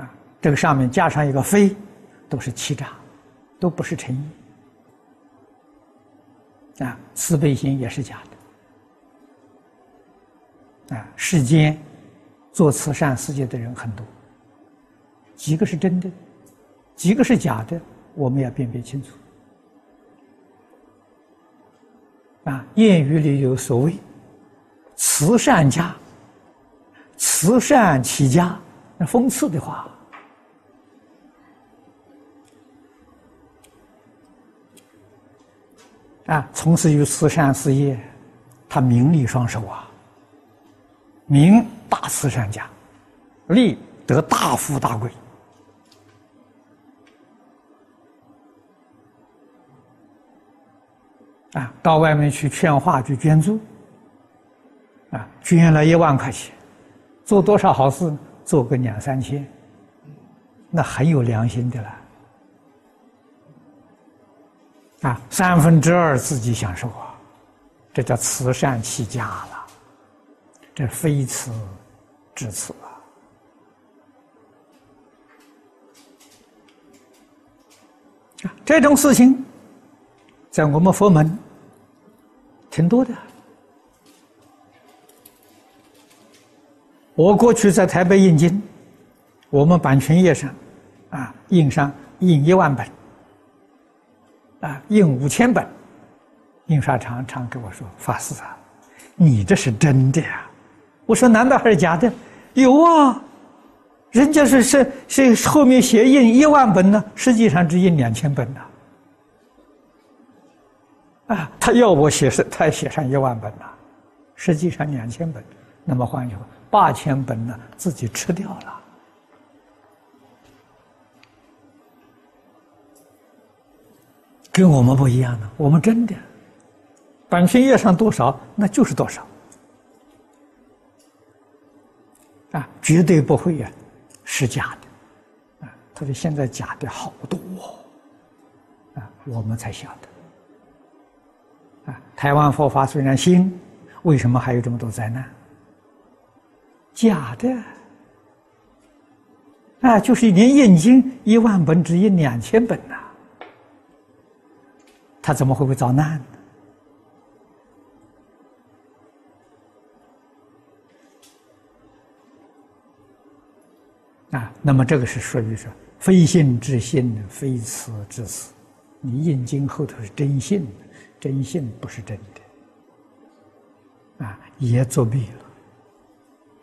啊，这个上面加上一个“非”，都是欺诈，都不是诚意。啊，慈悲心也是假的。啊，世间做慈善事业的人很多，几个是真的，几个是假的，我们要辨别清楚。啊，谚语里有所谓“慈善家”，慈善起家，那讽刺的话。啊，从事于慈善事业，他名利双收啊。名大慈善家，利得大富大贵。啊，到外面去劝化去捐助，啊，捐了一万块钱，做多少好事？做个两三千，那很有良心的了。啊，三分之二自己享受啊，这叫慈善起家了，这非慈至慈！啊，这种事情。在我们佛门挺多的。我过去在台北印经，我们版权页上啊印上印一万本，啊印五千本，印刷厂常跟我说：“法师啊，你这是真的呀？”我说：“难道还是假的？”有啊，人家是是是后面写印一万本呢，实际上只印两千本呢。啊，他要我写是，他写上一万本呐，实际上两千本。那么换句话，八千本呢，自己吃掉了。跟我们不一样呢，我们真的版权页上多少，那就是多少。啊，绝对不会呀，是假的。啊，他说现在假的好多，啊，我们才晓得。啊台湾佛法虽然兴，为什么还有这么多灾难？假的啊！就是连印经一万本只印两千本呐，他怎么会会遭难呢？啊，那么这个是属于说非信之信，非慈之慈。你印经后头是真信。真信不是真的，啊，也作弊了。